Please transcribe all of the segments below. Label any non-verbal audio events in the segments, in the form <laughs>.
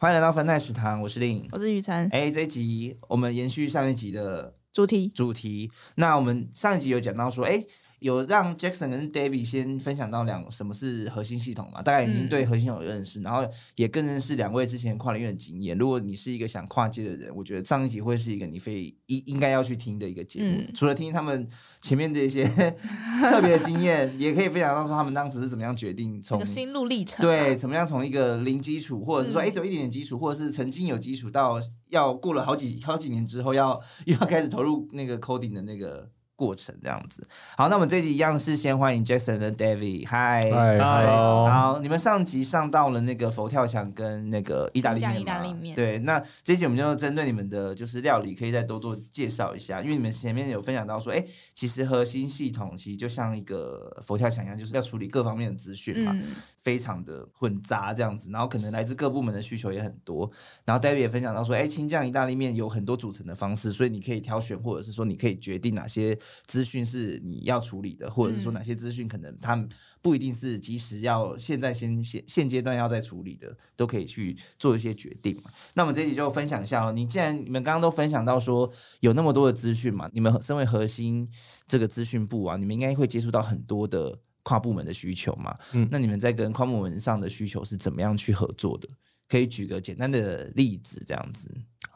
欢迎来到分太食堂，我是令，我是雨辰。哎，这一集我们延续上一集的主题，主题。那我们上一集有讲到说，哎，有让 Jackson 跟 David 先分享到两什么是核心系统嘛？大概已经对核心有认识，然后也更认识两位之前跨领域的经验。如果你是一个想跨界的人，我觉得上一集会是一个你非应应该要去听的一个节目。除了听他们前面的一些 <laughs> 特别的经验，也可以分享到说他们当时是怎么样决定从心路历程，对，怎么样从一个零基础，或者是说哎，走一点点基础，或者是曾经有基础，到要过了好几好几年之后，要又要开始投入那个 coding 的那个。过程这样子，好，那我们这集一样是先欢迎 Jason 跟 David，嗨，嗨，好，你们上集上到了那个佛跳墙跟那个意大利面，意大利面，对，那这集我们就针对你们的就是料理，可以再多做介绍一下，因为你们前面有分享到说，哎，其实核心系统其实就像一个佛跳墙一样，就是要处理各方面的资讯嘛，非常的混杂这样子，然后可能来自各部门的需求也很多，然后 David 也分享到说，哎，青酱意大利面有很多组成的方式，所以你可以挑选，或者是说你可以决定哪些。资讯是你要处理的，或者是说哪些资讯可能他们不一定是及时要现在先现现阶段要在处理的，都可以去做一些决定嘛。那我们这集就分享一下哦。你既然你们刚刚都分享到说有那么多的资讯嘛，你们身为核心这个资讯部啊，你们应该会接触到很多的跨部门的需求嘛。嗯，那你们在跟跨部门上的需求是怎么样去合作的？可以举个简单的例子，这样子。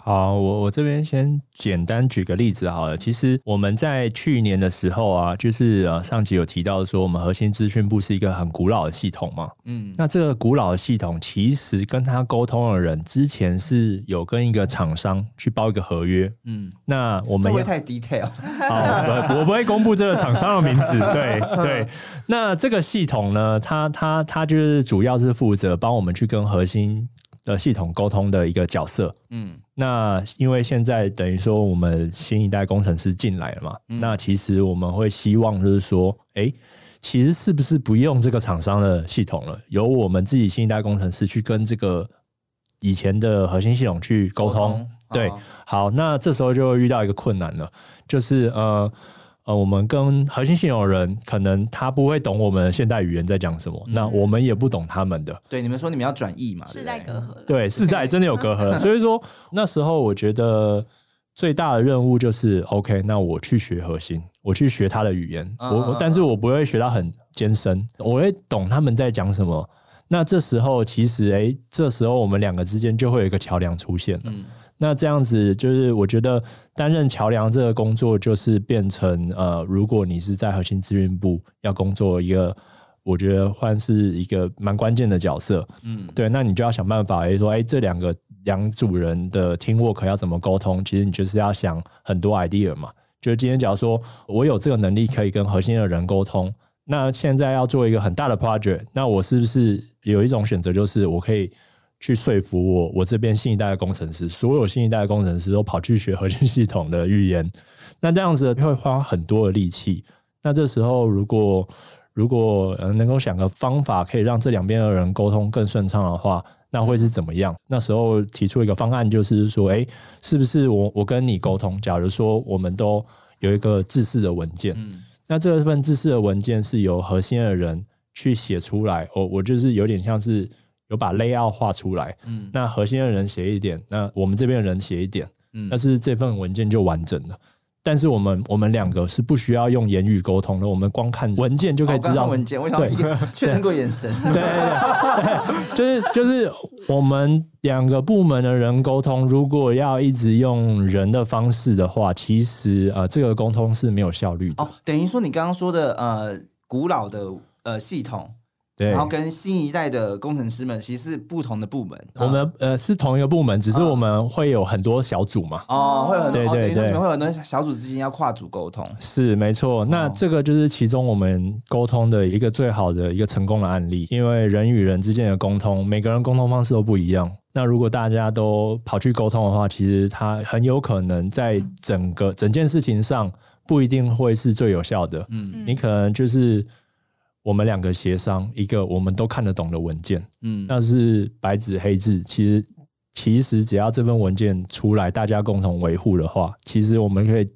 好，我我这边先简单举个例子好了。其实我们在去年的时候啊，就是呃上集有提到说，我们核心资讯部是一个很古老的系统嘛。嗯，那这个古老的系统，其实跟他沟通的人之前是有跟一个厂商去包一个合约。嗯，那我们不会太 detail。<laughs> 好，我不会公布这个厂商的名字。对 <laughs> 对，那这个系统呢，它它它就是主要是负责帮我们去跟核心。的系统沟通的一个角色，嗯，那因为现在等于说我们新一代工程师进来了嘛，那其实我们会希望就是说，哎，其实是不是不用这个厂商的系统了，由我们自己新一代工程师去跟这个以前的核心系统去沟通？对，好，那这时候就遇到一个困难了，就是呃。呃，我们跟核心系统的人，可能他不会懂我们现代语言在讲什么，那我们也不懂他们的。对，你们说你们要转译嘛？世代隔阂。对，世代真的有隔阂。<laughs> 所以说那时候我觉得最大的任务就是，OK，那我去学核心，我去学他的语言，我但是我不会学到很艰深，我会懂他们在讲什么。那这时候其实，哎，这时候我们两个之间就会有一个桥梁出现了。那这样子就是，我觉得担任桥梁这个工作，就是变成呃，如果你是在核心资源部要工作一个，我觉得算是一个蛮关键的角色。嗯，对，那你就要想办法，诶，说，哎，这两个两组人的 team work 要怎么沟通？其实你就是要想很多 idea 嘛。就是今天假如说我有这个能力可以跟核心的人沟通，那现在要做一个很大的 project，那我是不是有一种选择，就是我可以。去说服我，我这边新一代的工程师，所有新一代的工程师都跑去学核心系统的语言，那这样子会花很多的力气。那这时候，如果如果能够想个方法，可以让这两边的人沟通更顺畅的话，那会是怎么样？那时候提出一个方案，就是说，哎，是不是我我跟你沟通？假如说我们都有一个自式的文件，那这份自式的文件是由核心的人去写出来，我我就是有点像是。有把 layout 画出来，嗯，那核心的人写一点，那我们这边的人写一点，嗯，但是这份文件就完整了。但是我们我们两个是不需要用言语沟通的，我们光看文件就可以知道文件。为什么？<laughs> 确认过眼神。对 <laughs> 对对，就是 <laughs> 就是我们两个部门的人沟通，如果要一直用人的方式的话，其实呃，这个沟通是没有效率的。哦，等于说你刚刚说的呃，古老的呃系统。然后跟新一代的工程师们其实是不同的部门，我们呃是同一个部门，只是我们会有很多小组嘛。哦，会有很多，对对对，会有很多小组之间要跨组沟通。是没错，那这个就是其中我们沟通的一个最好的一个成功的案例，因为人与人之间的沟通，每个人沟通方式都不一样。那如果大家都跑去沟通的话，其实它很有可能在整个整件事情上不一定会是最有效的。嗯，你可能就是我们两个协商一个我们都看得懂的文件，嗯，那是白纸黑字。其实其实只要这份文件出来，大家共同维护的话，其实我们可以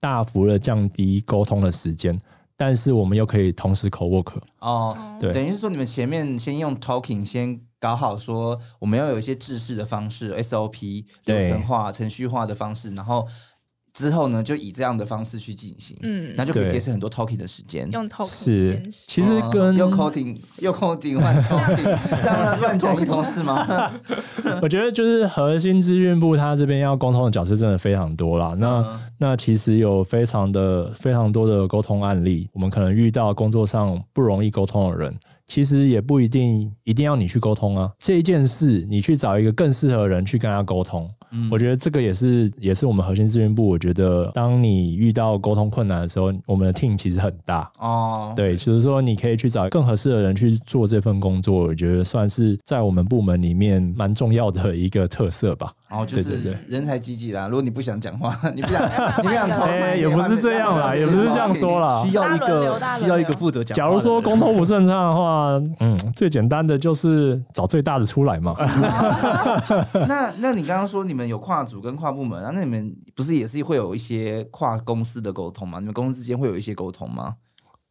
大幅的降低沟通的时间。但是我们又可以同时 co work 哦，对，等于是说你们前面先用 talking 先搞好，说我们要有一些制式的方式，SOP 流程化、程序化的方式，然后。之后呢，就以这样的方式去进行，嗯，那就可以节省很多 talking 的时间。用 talking 是，其实跟又 coding 又 coding 换 talking，这样乱讲一通是吗？<laughs> 我觉得就是核心资讯部他这边要沟通的角色真的非常多啦。那那其实有非常的非常多的沟通案例，我们可能遇到工作上不容易沟通的人。其实也不一定一定要你去沟通啊，这一件事你去找一个更适合的人去跟他沟通。嗯，我觉得这个也是也是我们核心资源部。我觉得当你遇到沟通困难的时候，我们的 team 其实很大哦。对，就是说你可以去找更合适的人去做这份工作，我觉得算是在我们部门里面蛮重要的一个特色吧。然后就是人才济济啦。如果你不想讲话，<laughs> 你不想 <laughs> 你不想说，也不是这样啦，也不是这样说啦。需要一个需要一个负责讲。假如说沟通不顺畅的话，嗯，最简单的就是找最大的出来嘛。<laughs> 那那你刚刚说你们有跨组跟跨部门啊？那你们不是也是会有一些跨公司的沟通吗？你们公司之间会有一些沟通吗？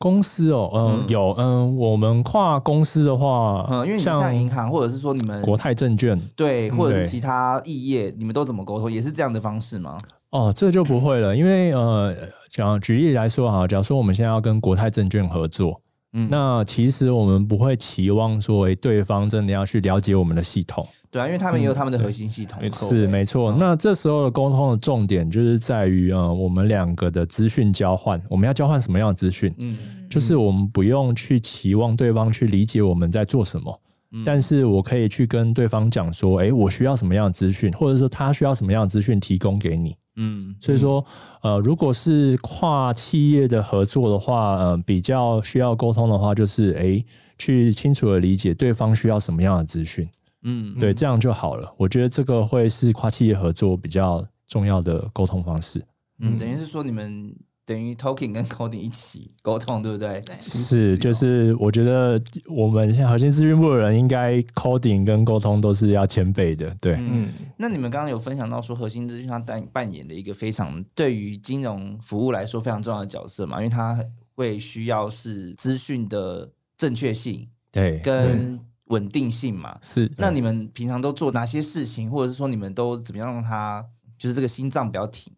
公司哦，嗯，有，嗯，我们跨公司的话，嗯，因为像银行或者是说你们国泰证券，对，或者是其他异业，你们都怎么沟通？也是这样的方式吗？哦，这就不会了，因为呃，讲举例来说哈，假如说我们现在要跟国泰证券合作。嗯，那其实我们不会期望说，对方真的要去了解我们的系统，对啊，因为他们也有他们的核心系统，是没错。那这时候的沟通的重点就是在于啊，我们两个的资讯交换，我们要交换什么样的资讯？嗯，就是我们不用去期望对方去理解我们在做什么，但是我可以去跟对方讲说，哎，我需要什么样的资讯，或者说他需要什么样的资讯提供给你。嗯，所以说，呃，如果是跨企业的合作的话，呃，比较需要沟通的话，就是哎，去清楚的理解对方需要什么样的资讯，嗯，对，这样就好了。我觉得这个会是跨企业合作比较重要的沟通方式。嗯，等于是说你们。等于 talking 跟 coding 一起沟通，对不对？对，是就是我觉得我们现在核心资讯部的人应该 coding 跟沟通都是要前辈的。对，嗯。那你们刚刚有分享到说，核心资讯它扮扮演的一个非常对于金融服务来说非常重要的角色嘛？因为它会需要是资讯的正确性，对，跟稳定性嘛。是。那你们平常都做哪些事情，或者是说你们都怎么样让它就是这个心脏不要停？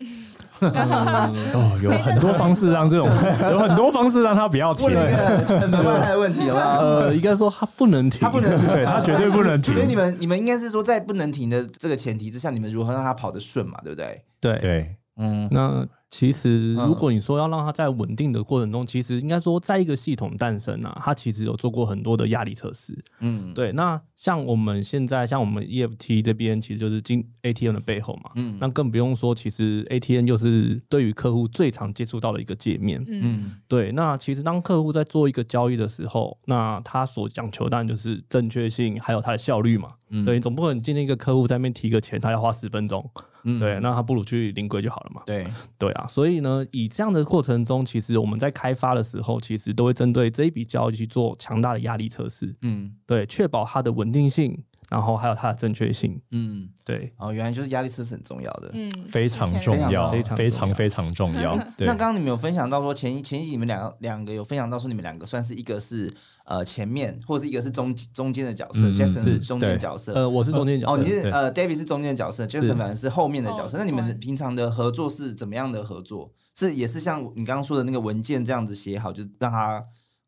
<laughs> 哦，有很多方式让这种，<laughs> 有很多方式让他不要停，<laughs> 很多的问题了。呃，应该说他不能停，他不能停，他绝对不能停。所以你们，你们应该是说，在不能停的这个前提之下，你们如何让他跑得顺嘛？对不对？对对，嗯，那。其实，如果你说要让它在稳定的过程中，其实应该说，在一个系统诞生啊，它其实有做过很多的压力测试。嗯，对。那像我们现在，像我们 EFT 这边，其实就是金 ATM 的背后嘛。嗯。那更不用说，其实 ATM 又是对于客户最常接触到的一个界面。嗯。对。那其实当客户在做一个交易的时候，那他所讲求当然就是正确性，还有它的效率嘛。嗯。对，总不可能今天一个客户在那边提个钱，他要花十分钟。嗯，对，那他不如去临柜就好了嘛。对，对啊，所以呢，以这样的过程中，其实我们在开发的时候，其实都会针对这一笔交易去做强大的压力测试。嗯，对，确保它的稳定性。然后还有它的正确性，嗯，对，哦，原来就是压力测试很重要的，嗯，非常重要，非常非常非常重要。<laughs> 那刚刚你们有分享到说前前一集你们两两个有分享到说你们两个算是一个是呃前面，或者是一个是中中间的角色，Jason 是中间角色，呃，我是中间角色，哦，你是呃，David 是中间的角色，Jason 反而是后面的角色。那你们平常的合作是怎么样的合作？是也是像你刚刚说的那个文件这样子写好，就是让他。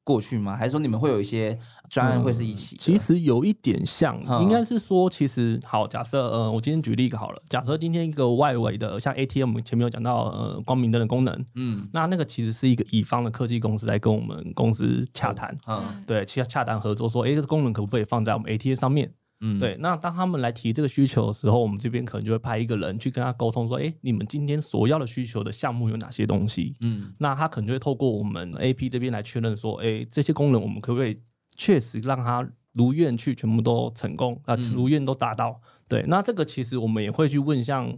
过去吗？还是说你们会有一些专案会是一起？其实有一点像，应该是说，其实好，假设呃，我今天举例一个好了，假设今天一个外围的，像 ATM 前面有讲到呃光明灯的功能，嗯，那那个其实是一个乙方的科技公司在跟我们公司洽谈，嗯，对，洽洽谈合作说，哎，这个功能可不可以放在我们 ATM 上面？嗯，对，那当他们来提这个需求的时候，我们这边可能就会派一个人去跟他沟通，说，哎，你们今天所要的需求的项目有哪些东西？嗯，那他可能就会透过我们 AP 这边来确认，说，哎，这些功能我们可不可以确实让他如愿去全部都成功啊，如愿都达到。对，那这个其实我们也会去问像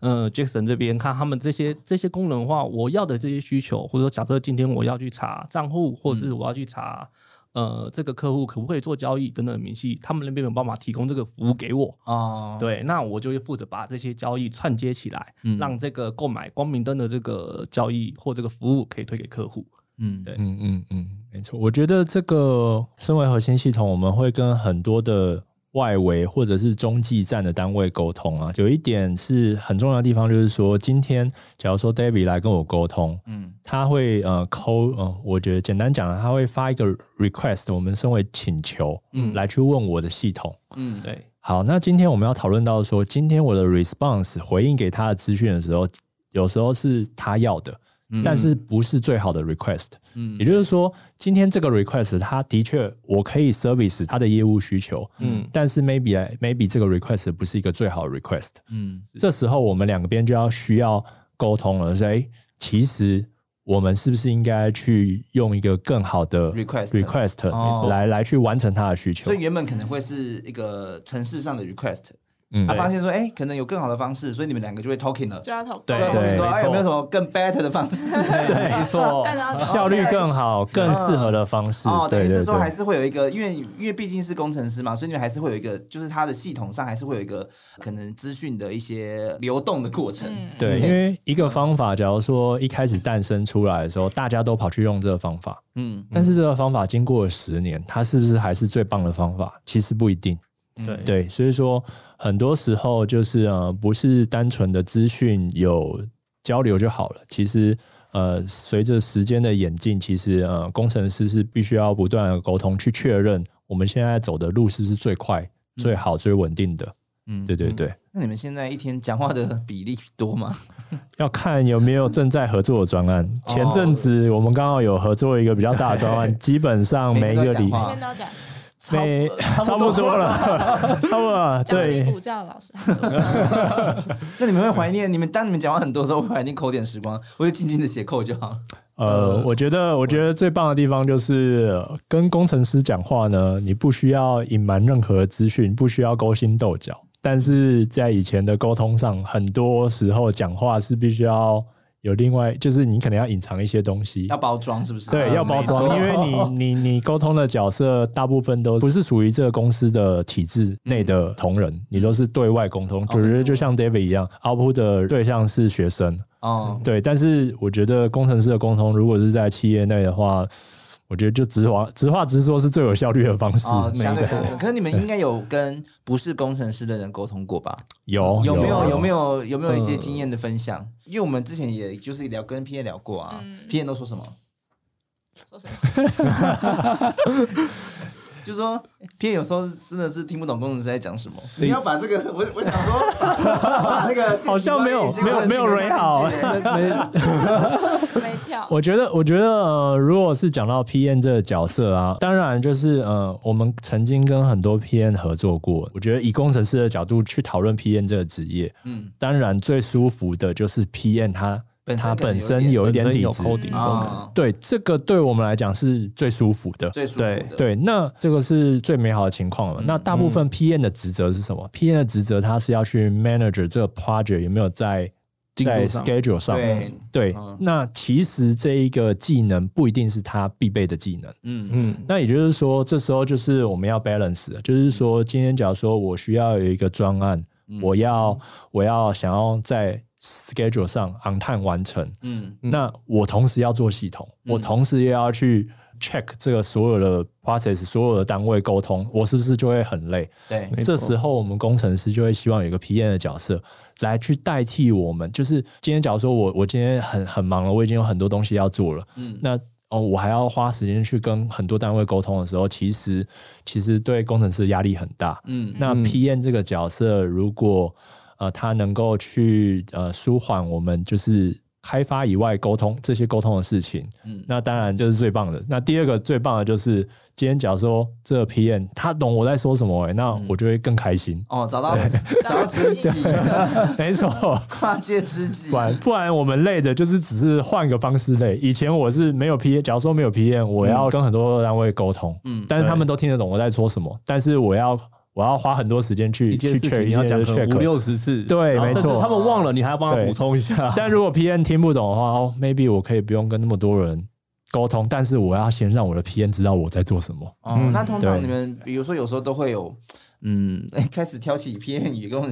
呃 Jackson 这边看他们这些这些功能的话，我要的这些需求，或者说假设今天我要去查账户，或者是我要去查。呃，这个客户可不可以做交易等等明细，他们那边有办法提供这个服务给我哦。对，那我就会负责把这些交易串接起来，让这个购买光明灯的这个交易或这个服务可以推给客户。嗯，对，嗯嗯嗯，没错。我觉得这个身为核心系统，我们会跟很多的。外围或者是中继站的单位沟通啊，有一点是很重要的地方，就是说，今天假如说 David 来跟我沟通，嗯，他会呃扣，呃，我觉得简单讲，他会发一个 request，我们称为请求，嗯，来去问我的系统，嗯，对。好，那今天我们要讨论到说，今天我的 response 回应给他的资讯的时候，有时候是他要的。但是不是最好的 request，嗯，也就是说，今天这个 request，它的确我可以 service 它的业务需求，嗯，但是 maybe maybe 这个 request 不是一个最好的 request，嗯，这时候我们两个边就要需要沟通了，说，哎，其实我们是不是应该去用一个更好的 request request 来来去完成它的需求？所以原本可能会是一个城市上的 request。嗯，他发现说，哎，可能有更好的方式，所以你们两个就会 talking 了，就要 talk，对对，说，哎，有没有什么更 better 的方式？<laughs> 对，没错，<laughs> 效率更好、更适合的方式。哦，等于是说，还是会有一个，因为因为毕竟是工程师嘛，所以你们还是会有一个，就是它的系统上还是会有一个可能资讯的一些流动的过程。对，因为一个方法，假如说一开始诞生出来的时候，大家都跑去用这个方法，嗯，但是这个方法经过了十年，它是不是还是最棒的方法？其实不一定。对对，所以说。很多时候就是呃，不是单纯的资讯有交流就好了。其实呃，随着时间的演进，其实呃，工程师是必须要不断的沟通，去确认我们现在走的路是不是最快、最好、最稳定的。嗯，对对对。那你们现在一天讲话的比例多吗？<laughs> 要看有没有正在合作的专案。前阵子我们刚好有合作一个比较大的专案，<laughs> 基本上每一个礼拜。没 <laughs> 差不多了，<laughs> 差不多对。补教老师，<laughs> 那你们会怀念？你们当你们讲话很多时候，会怀念扣点时光，我就静静的写扣就好。呃，我觉得，我觉得最棒的地方就是跟工程师讲话呢，你不需要隐瞒任何资讯，不需要勾心斗角。但是在以前的沟通上，很多时候讲话是必须要。有另外，就是你可能要隐藏一些东西，要包装，是不是？对，要包装，因为你 <laughs> 你你沟通的角色大部分都不是属于这个公司的体制内的同仁，你都是对外沟通，就是就像 David 一样，Output 的对象是学生，哦，对。但是我觉得工程师的沟通，如果是在企业内的话。我觉得就直话直话直说是最有效率的方式。<laughs> 相对可是你们应该有跟不是工程师的人沟通过吧？有有没有有没有有没有一些经验的分享？因为我们之前也就是聊跟 P N 聊过啊，P N 都说什么？说什么？<laughs> 就说，P 有时候真的是听不懂工程师在讲什么。你要把这个，我我想说，那个 <laughs> 好像没有没有没有 re 好，<laughs> 没 <laughs> 没跳。我觉得，我觉得，呃，如果是讲到 PM 这个角色啊，当然就是呃，我们曾经跟很多 PM 合作过。我觉得以工程师的角度去讨论 PM 这个职业，嗯，当然最舒服的就是 PM 他。它本身有一点底子，对这个对我们来讲是最舒服的，最舒服的。对，那这个是最美好的情况了。那大部分 PM 的职责是什么？PM 的职责，他是要去 manager 这个 project 有没有在在 schedule 上。对对。那其实这一个技能不一定是他必备的技能。嗯嗯。那也就是说，这时候就是我们要 balance，就是说，今天假如说我需要有一个专案，我要我要想要在 schedule 上 on time 完成，嗯，那我同时要做系统，我同时也要去 check 这个所有的 process，所有的单位沟通，我是不是就会很累？对，这时候我们工程师就会希望有一个 PM 的角色来去代替我们。就是今天假如说我我今天很很忙了，我已经有很多东西要做了，嗯，那哦我还要花时间去跟很多单位沟通的时候，其实其实对工程师压力很大，嗯，那 PM 这个角色如果呃，他能够去呃舒缓我们就是开发以外沟通这些沟通的事情，嗯，那当然就是最棒的。那第二个最棒的就是今天假如说这个 PM 他懂我在说什么，哎，那我就会更开心。哦，<laughs> 找到 <laughs> 找到知己，<laughs> 没错，跨界知己。不然不然我们累的就是只是换个方式累。以前我是没有 PM，假如说没有 PM，我要跟很多单位沟通，嗯，但是他们都听得懂我在说什么，但是我要。我要花很多时间去去确认，要讲五六十次，对，没错。他们忘了，你还要帮他补充一下。但如果 PM 听不懂的话，哦，maybe 我可以不用跟那么多人沟通，但是我要先让我的 PM 知道我在做什么。哦，那通常你们，比如说有时候都会有，嗯，<laughs> 开始挑起 PM 语跟我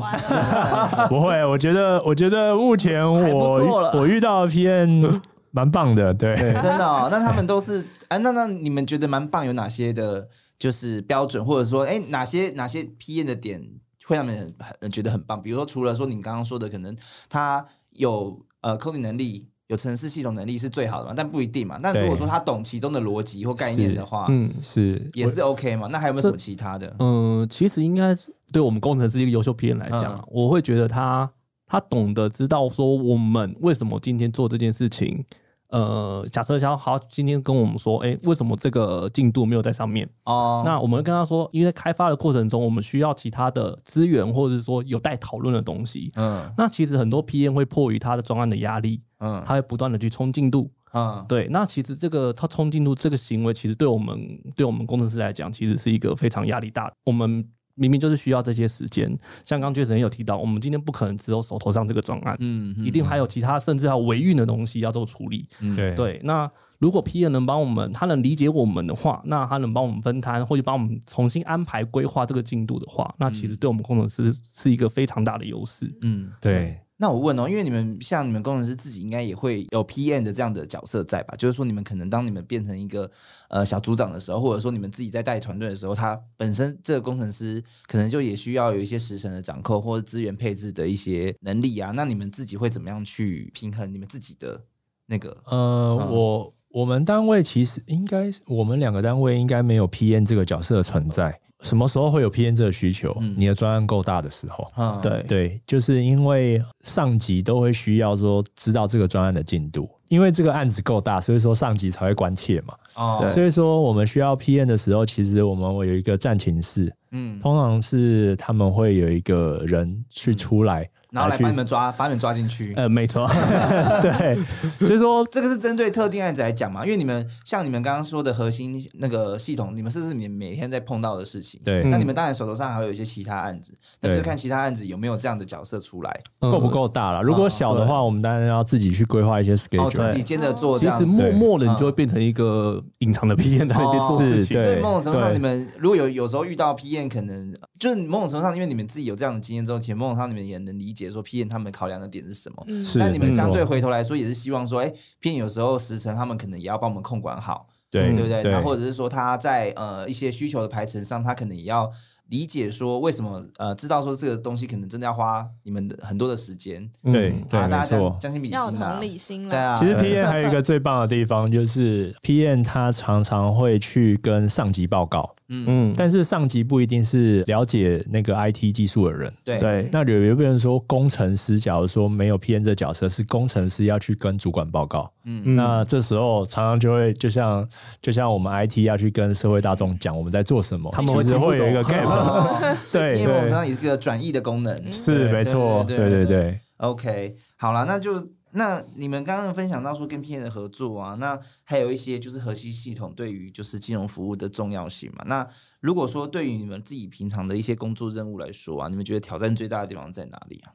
<laughs> 不会，我觉得，我觉得目前我我遇到的 PM 蛮棒的，对，真的。哦。那他们都是，哎，那那你们觉得蛮棒？有哪些的？就是标准，或者说，哎，哪些哪些批验的点会让人很觉得很棒？比如说，除了说你刚刚说的，可能他有呃 coding 能力，有城市系统能力是最好的嘛？但不一定嘛。那如果说他懂其中的逻辑或概念的话，嗯，是也是 OK 嘛？那还有没有什么其他的？嗯，其实应该对我们工程师一个优秀 PM 来讲，我会觉得他他懂得知道说我们为什么今天做这件事情。呃，假设像好，今天跟我们说，哎，为什么这个进度没有在上面？哦，那我们跟他说，因为在开发的过程中，我们需要其他的资源，或者是说有待讨论的东西。嗯，那其实很多 PM 会迫于他的专案的压力，嗯，他会不断的去冲进度。嗯，对，那其实这个他冲进度这个行为，其实对我们对我们工程师来讲，其实是一个非常压力大的。我们。明明就是需要这些时间，像刚确实也有提到，我们今天不可能只有手头上这个专案，嗯，一定还有其他甚至还有维运的东西要做处理，对。对。那如果 P N 能帮我们，他能理解我们的话，那他能帮我们分摊，或者帮我们重新安排规划这个进度的话，那其实对我们工程师是一个非常大的优势，嗯，对。那我问哦，因为你们像你们工程师自己应该也会有 PM 的这样的角色在吧？就是说你们可能当你们变成一个呃小组长的时候，或者说你们自己在带团队的时候，他本身这个工程师可能就也需要有一些时程的掌控或者资源配置的一些能力啊。那你们自己会怎么样去平衡你们自己的那个？呃，我我们单位其实应该我们两个单位应该没有 PM 这个角色的存在。什么时候会有 PM 这个需求？你的专案够大的时候，对对，就是因为上级都会需要说知道这个专案的进度，因为这个案子够大，所以说上级才会关切嘛。哦，所以说我们需要 PM 的时候，其实我们会有一个战情室，嗯，通常是他们会有一个人去出来。然后来把你们抓，把你们抓进去。呃，没错，<laughs> 对。<laughs> 所以说，这个是针对特定案子来讲嘛？因为你们像你们刚刚说的核心那个系统，你们是不是你每天在碰到的事情？对。那你们当然手头上还有一些其他案子，那就看其他案子有没有这样的角色出来，够不够大了。如果小的话，我们当然要自己去规划一些 schedule，自己兼着做。其实默默的，你就会变成一个隐藏的 PM 在那边做事情。所以某种程度上，你们如果有有时候遇到 PM，可能就是某种程度上，因为你们自己有这样的经验之后，其实某种程度上你们也能理解说 P N 他们。考量的点是什么？但你们相对回头来说，也是希望说，哎，偏有时候时程他们可能也要帮我们控管好，对对不对？然后或者是说他在呃一些需求的排程上，他可能也要理解说为什么呃知道说这个东西可能真的要花你们的很多的时间，对对，大家将心比心同理心对啊。其实 P N 还有一个最棒的地方就是 P N 他常常会去跟上级报告。嗯但是上级不一定是了解那个 IT 技术的人。对对，那有有没有人说工程师？假如说没有 PM 这角色，是工程师要去跟主管报告。嗯，那这时候常常就会就像就像我们 IT 要去跟社会大众讲我们在做什么，他们其实会有一个 gap。<laughs> 对，因为我身上也是个转译的功能。是没错，对对对。OK，好了，那就。那你们刚刚分享到说跟 PM 的合作啊，那还有一些就是核心系统对于就是金融服务的重要性嘛。那如果说对于你们自己平常的一些工作任务来说啊，你们觉得挑战最大的地方在哪里啊？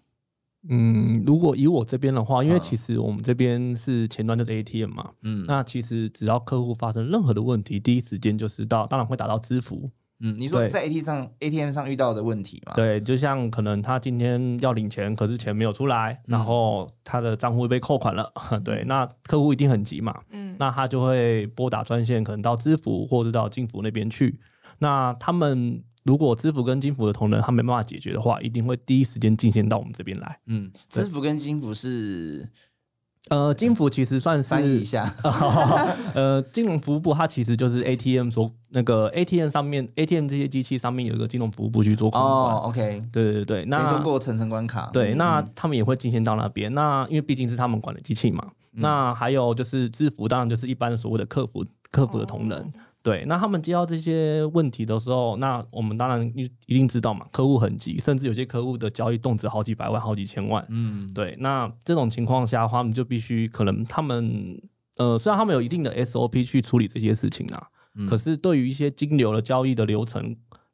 嗯，如果以我这边的话，因为其实我们这边是前端就是 ATM 嘛，嗯，那其实只要客户发生任何的问题，第一时间就是到，当然会打到支付。嗯，你说在 AT 上 ATM 上遇到的问题嘛？对，就像可能他今天要领钱，可是钱没有出来，然后他的账户被扣款了。<laughs> 对，那客户一定很急嘛。嗯，那他就会拨打专线，可能到支付或者到金服那边去。那他们如果支付跟金服的同仁他没办法解决的话，一定会第一时间进线到我们这边来。嗯，支付跟金服是呃，金服其实算是翻译一下。<laughs> 呃，金融服务部它其实就是 ATM 所那个 ATM 上面 ATM 这些机器上面有一个金融服务部去做控管。哦，OK，对对对，那通过层层关卡。对，那他们也会进线到那边。那因为毕竟是他们管的机器嘛。那还有就是支付，当然就是一般所谓的客服客服的同仁。对，那他们接到这些问题的时候，那我们当然一一定知道嘛，客户很急，甚至有些客户的交易动辄好几百万、好几千万。嗯，对，那这种情况下，他们就必须可能他们呃，虽然他们有一定的 SOP 去处理这些事情啊，可是对于一些金流的交易的流程，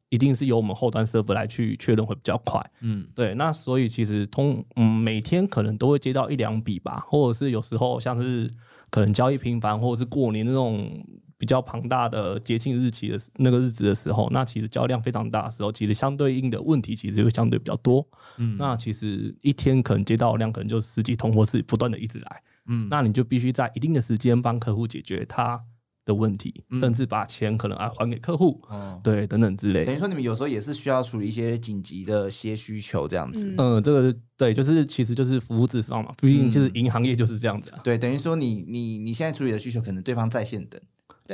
一定是由我们后端设备来去确认会比较快。嗯，对，那所以其实通嗯每天可能都会接到一两笔吧，或者是有时候像是可能交易频繁，或者是过年那种。比较庞大的节庆日期的那个日子的时候，那其实交量非常大的时候，其实相对应的问题其实会相对比较多。嗯，那其实一天可能接到量可能就十几通，或是不断的一直来。嗯，那你就必须在一定的时间帮客户解决他的问题，甚至把钱可能啊还给客户。哦，对，等等之类。等于说你们有时候也是需要处理一些紧急的些需求这样子。嗯，这个对，就是其实就是服务至上嘛，毕竟就是银行业就是这样子。对，等于说你你你现在处理的需求，可能对方在线等。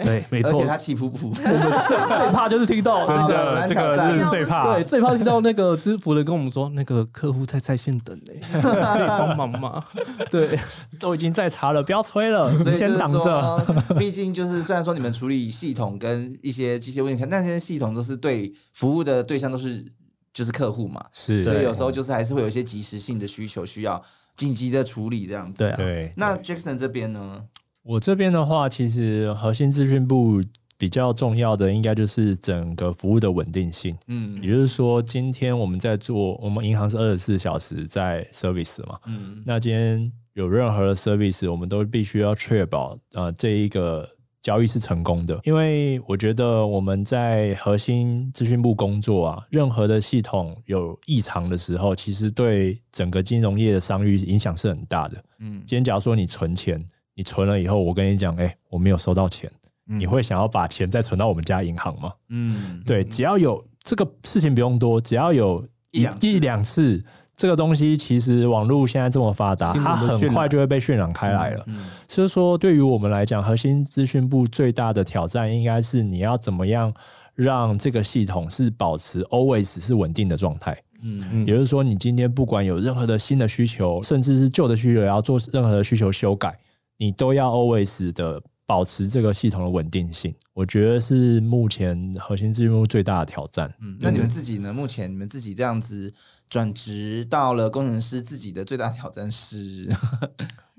对，没错，而且他气噗噗。我 <laughs> 们最怕就是听到，真的，这个是最怕。对，最怕听到那个支付的跟我们说，那个客户在在线等嘞，<laughs> 可以帮忙吗？对，都已经在查了，不要催了，先挡着。毕竟就是虽然说你们处理系统跟一些机械问题，但这些系统都是对服务的对象都是就是客户嘛，是，所以有时候就是还是会有一些及时性的需求需要紧急的处理这样子。对，那 Jackson 这边呢？我这边的话，其实核心资讯部比较重要的，应该就是整个服务的稳定性。嗯，也就是说，今天我们在做，我们银行是二十四小时在 service 嘛。嗯，那今天有任何的 service，我们都必须要确保呃这一个交易是成功的。因为我觉得我们在核心资讯部工作啊，任何的系统有异常的时候，其实对整个金融业的商誉影响是很大的。嗯，今天假如说你存钱。你存了以后，我跟你讲，哎，我没有收到钱，你会想要把钱再存到我们家银行吗？嗯，对，只要有这个事情不用多，只要有一一两次，这个东西其实网络现在这么发达，它很快就会被渲染开来了。所以说，对于我们来讲，核心资讯部最大的挑战应该是你要怎么样让这个系统是保持 always 是稳定的状态。嗯，也就是说，你今天不管有任何的新的需求，甚至是旧的需求，要做任何的需求修改。你都要 always 的保持这个系统的稳定性，我觉得是目前核心资讯部最大的挑战。嗯，那你们自己呢？目前你们自己这样子转职到了工程师，自己的最大挑战是？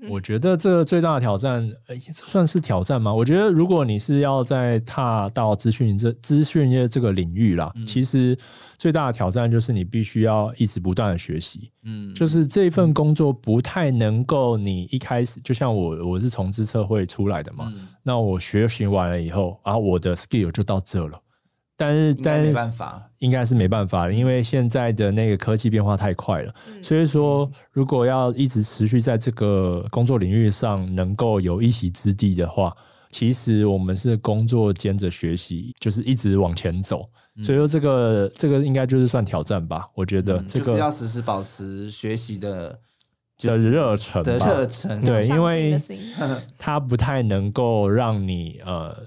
我觉得这个最大的挑战，算是挑战吗？我觉得如果你是要在踏到资讯这资讯业这个领域啦，其实最大的挑战就是你必须要一直不断的学习。嗯，就是这份工作不太能够你一开始，就像我我是从资策会出来的嘛，那我学习完了以后，然后我的 skill 就到这了。但是，但没办法，应该是没办法，因为现在的那个科技变化太快了。所以说，如果要一直持续在这个工作领域上能够有一席之地的话，其实我们是工作兼着学习，就是一直往前走。所以说，这个这个应该就是算挑战吧？我觉得这个要时时保持学习的的热忱，的热忱。对，因为 <laughs> 它不太能够让你呃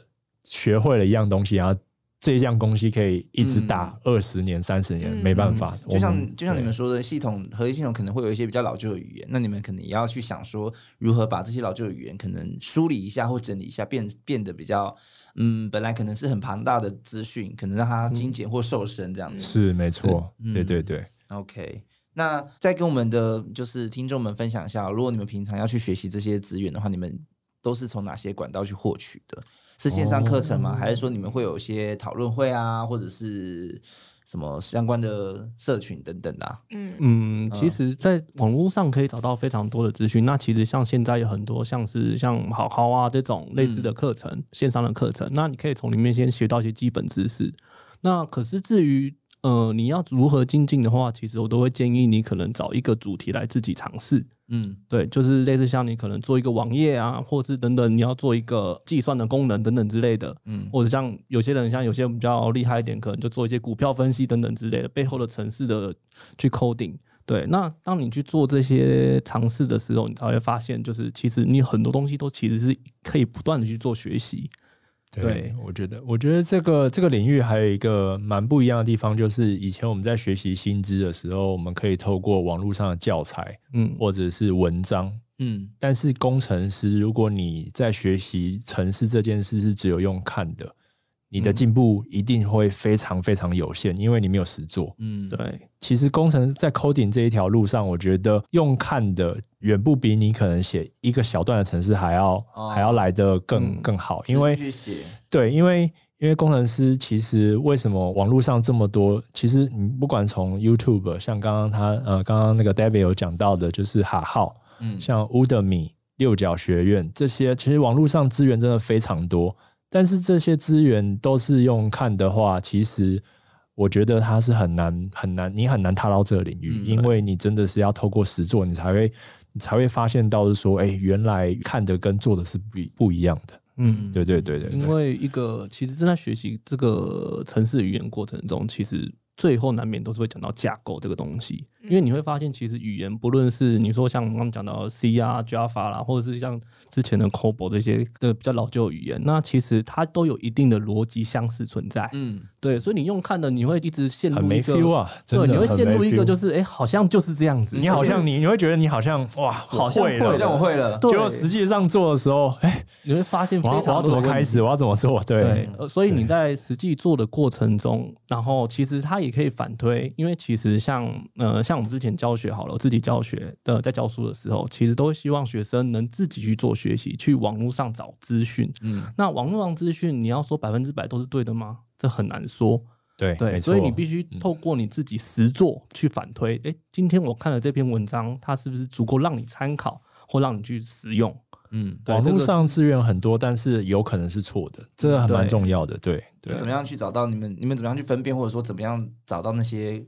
学会了一样东西，然后。这一样东西可以一直打二十年、三十年，没办法。就像就像你们说的，系统核心系统可能会有一些比较老旧的语言，那你们可能也要去想说，如何把这些老旧的语言可能梳理一下或整理一下，变变得比较嗯，本来可能是很庞大的资讯，可能让它精简或瘦身这样子。是没错，对对对。OK，那再跟我们的就是听众们分享一下，如果你们平常要去学习这些资源的话，你们都是从哪些管道去获取的？是线上课程吗？还是说你们会有一些讨论会啊，或者是什么相关的社群等等的？嗯嗯，其实，在网络上可以找到非常多的资讯。那其实像现在有很多像是像好好啊这种类似的课程，线上的课程，那你可以从里面先学到一些基本知识。那可是至于呃你要如何精进的话，其实我都会建议你可能找一个主题来自己尝试。嗯，对，就是类似像你可能做一个网页啊，或是等等，你要做一个计算的功能等等之类的，嗯，或者像有些人像有些比较厉害一点，可能就做一些股票分析等等之类的，背后的城市的去 coding，对，那当你去做这些尝试的时候，你才会发现，就是其实你很多东西都其实是可以不断的去做学习。对，我觉得，我觉得这个这个领域还有一个蛮不一样的地方，就是以前我们在学习薪资的时候，我们可以透过网络上的教材，嗯，或者是文章，嗯，但是工程师，如果你在学习城市这件事是只有用看的。你的进步一定会非常非常有限，因为你没有实做。嗯，对。其实工程在 coding 这一条路上，我觉得用看的远不比你可能写一个小段的程式还要还要来的更更好。因为对，因为因为工程师其实为什么网络上这么多？其实你不管从 YouTube，像刚刚他呃刚刚那个 David 有讲到的，就是哈号，嗯，像 Udemy 六角学院这些，其实网络上资源真的非常多。但是这些资源都是用看的话，其实我觉得它是很难很难，你很难踏到这个领域，因为你真的是要透过实做，你才会你才会发现到是说，哎，原来看的跟做的是不不一样的。嗯，对对对对。因为一个其实正在学习这个城市语言过程中，其实。最后难免都是会讲到架构这个东西，因为你会发现，其实语言不论是你说像刚刚讲到 C 啊、Java 啦，或者是像之前的 COBOL 这些的比较老旧语言，那其实它都有一定的逻辑相似存在。嗯。对，所以你用看的，你会一直陷入一个，对，你会陷入一个就是，哎，好像就是这样子。你好像你你会觉得你好像哇，好像会了，好像我会了。结果实际上做的时候，哎，你会发现，我我要怎么开始，我要怎么做？对，所以你在实际做的过程中，然后其实它也可以反推，因为其实像呃，像我们之前教学好了，自己教学的在教书的时候，其实都会希望学生能自己去做学习，去网络上找资讯。嗯，那网络上资讯，你要说百分之百都是对的吗？这很难说，对对，所以你必须透过你自己实做去反推。哎，今天我看了这篇文章，它是不是足够让你参考或让你去使用？嗯，网络上资源很多，但是有可能是错的，这个还蛮重要的。对对，怎么样去找到你们？你们怎么样去分辨，或者说怎么样找到那些？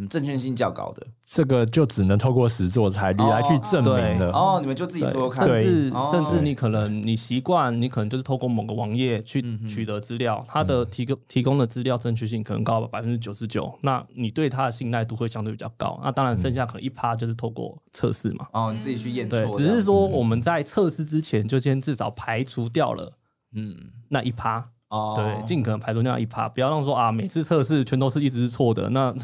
嗯，正确性较高的，这个就只能透过实做才来去证明了。哦，你们就自己做看，甚至甚至你可能你习惯，你可能就是透过某个网页去取得资料，它的提供提供的资料正确性可能高百分之九十九，那你对它的信赖度会相对比较高。那当然剩下可能一趴就是透过测试嘛。哦，你自己去验错。对，只是说我们在测试之前就先至少排除掉了，嗯，那一趴。哦，对，尽可能排除掉一趴，不要让说啊，每次测试全都是一直是错的那。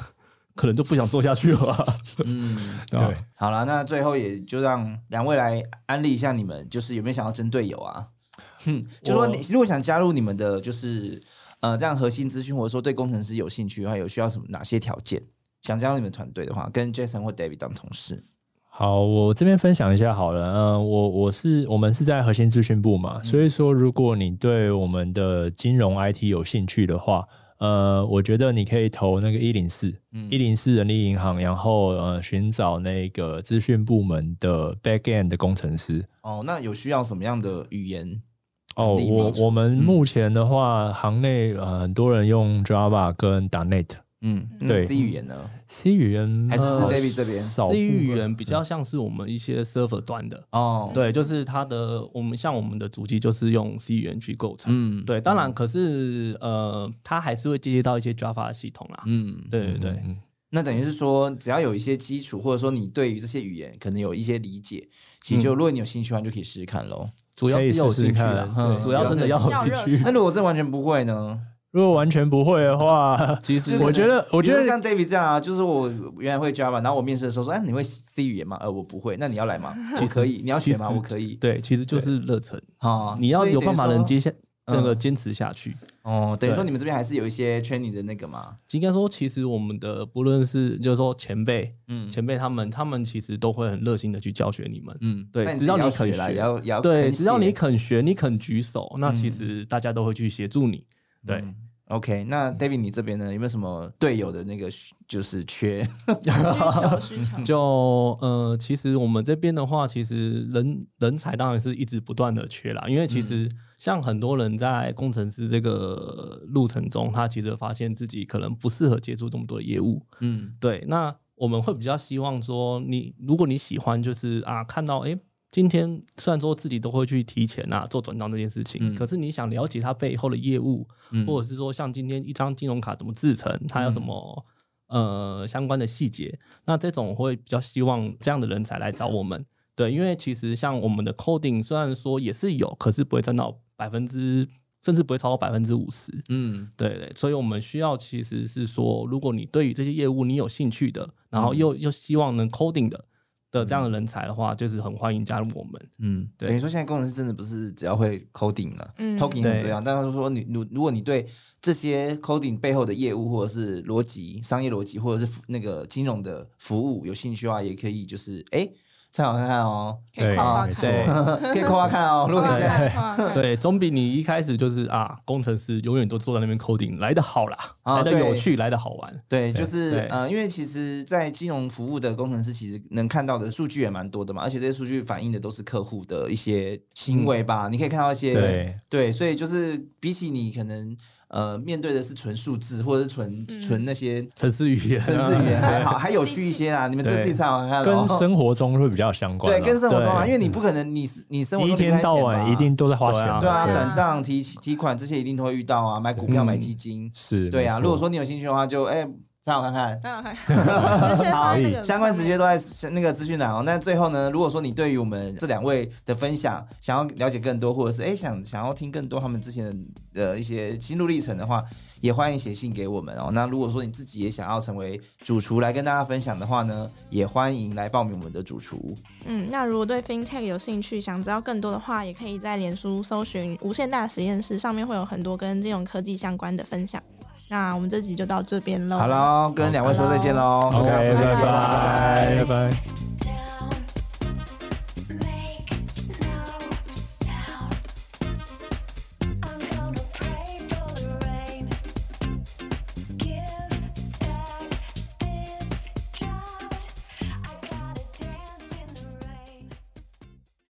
可能就不想做下去了。嗯，<laughs> 对，好了，那最后也就让两位来安利一下你们，就是有没有想要争队友啊？<laughs> 哼，就说你如果想加入你们的，就是呃，这样核心资讯，或者说对工程师有兴趣的话，有需要什么哪些条件？想加入你们团队的话，跟 Jason 或 David 当同事。好，我这边分享一下好了。嗯，我我是我们是在核心资讯部嘛，所以说如果你对我们的金融 IT 有兴趣的话。呃，我觉得你可以投那个一零四，一零四人力银行，然后呃寻找那个资讯部门的 backend 的工程师。哦，那有需要什么样的语言？哦，我我们目前的话，行内呃很多人用 Java 跟 .NET。嗯，对，C 语言呢？C 语言还是 David 这边？C 语言比较像是我们一些 server 端的。哦，对，就是它的我们像我们的主机就是用 C 语言去构成，嗯，对，当然可是呃，它还是会接接到一些 Java 的系统啦，嗯，对对对，那等于是说，只要有一些基础，或者说你对于这些语言可能有一些理解，其实就如果你有兴趣的话，就可以试试看喽。主要是有兴趣的，主要真的要有兴趣。那如果这完全不会呢？如果完全不会的话，其实 <laughs> 我觉得，我觉得像 David 这样啊，就是我原来会 Java，然后我面试的时候说，哎，你会 C 语言吗？呃，我不会，那你要来吗？我可以，你要学吗？我可以。对，其实就是热忱啊，你要有办法能接下那个坚持下去。哦，等于说你们这边还是有一些 training 的那个嘛？应该说，其实我们的不论是就是说前辈，嗯，前辈他们，他们其实都会很热心的去教学你们。嗯，对，只要你肯学，要要对，只要你肯学，你肯举手，那其实大家都会去协助你。对。OK，那 David，你这边呢有没有什么队友的那个就是缺 <laughs> 需求？就呃，其实我们这边的话，其实人人才当然是一直不断的缺啦。因为其实像很多人在工程师这个路程中，他其实发现自己可能不适合接触这么多业务。嗯，对。那我们会比较希望说，你如果你喜欢，就是啊，看到哎。今天虽然说自己都会去提前啊，做转账这件事情，可是你想了解它背后的业务，或者是说像今天一张金融卡怎么制成，它有什么呃相关的细节。那这种会比较希望这样的人才来找我们。对，因为其实像我们的 coding 虽然说也是有，可是不会占到百分之，甚至不会超过百分之五十。嗯，对对，所以我们需要其实是说，如果你对于这些业务你有兴趣的，然后又又希望能 coding 的的这样的人才的话，就是很欢迎加入我们。嗯，等于说现在工程师真的不是只要会 coding 了，coding 很重要，但是说你如如果你对这些 coding 背后的业务或者是逻辑、商业逻辑或者是那个金融的服务有兴趣的话，也可以就是哎。参考看看哦，可以夸看，可以夸看哦。<laughs> 如果对，总比你一开始就是啊，工程师永远都坐在那边 coding 来的好啦，来的有趣，来的好玩。对，就是呃，因为其实，在金融服务的工程师，其实能看到的数据也蛮多的嘛，而且这些数据反映的都是客户的一些行为吧。你可以看到一些，对，对，所以就是比起你可能。呃，面对的是纯数字，或者是纯纯那些城市语言，城市语言还好，<laughs> 还有趣一些啊。你们自己唱看，跟生活中会比较相关。对，跟生活中啊，因为你不可能，你你生活一天到晚一定都在花钱。对啊，转账、提提款这些一定都会遇到啊。买股票、买基金，是对啊。如果说你有兴趣的话，就哎。让我看看，让我看看，好，相关直接都在那个资讯栏哦。那最后呢，如果说你对于我们这两位的分享想要了解更多，或者是哎想想要听更多他们之前的一些心路历程的话，也欢迎写信给我们哦。那如果说你自己也想要成为主厨来跟大家分享的话呢，也欢迎来报名我们的主厨。嗯，那如果对 FinTech 有兴趣，想知道更多的话，也可以在脸书搜寻无限大实验室，上面会有很多跟金融科技相关的分享。那我们这集就到这边喽。好喽，跟两位说再见喽。OK，拜拜，拜拜。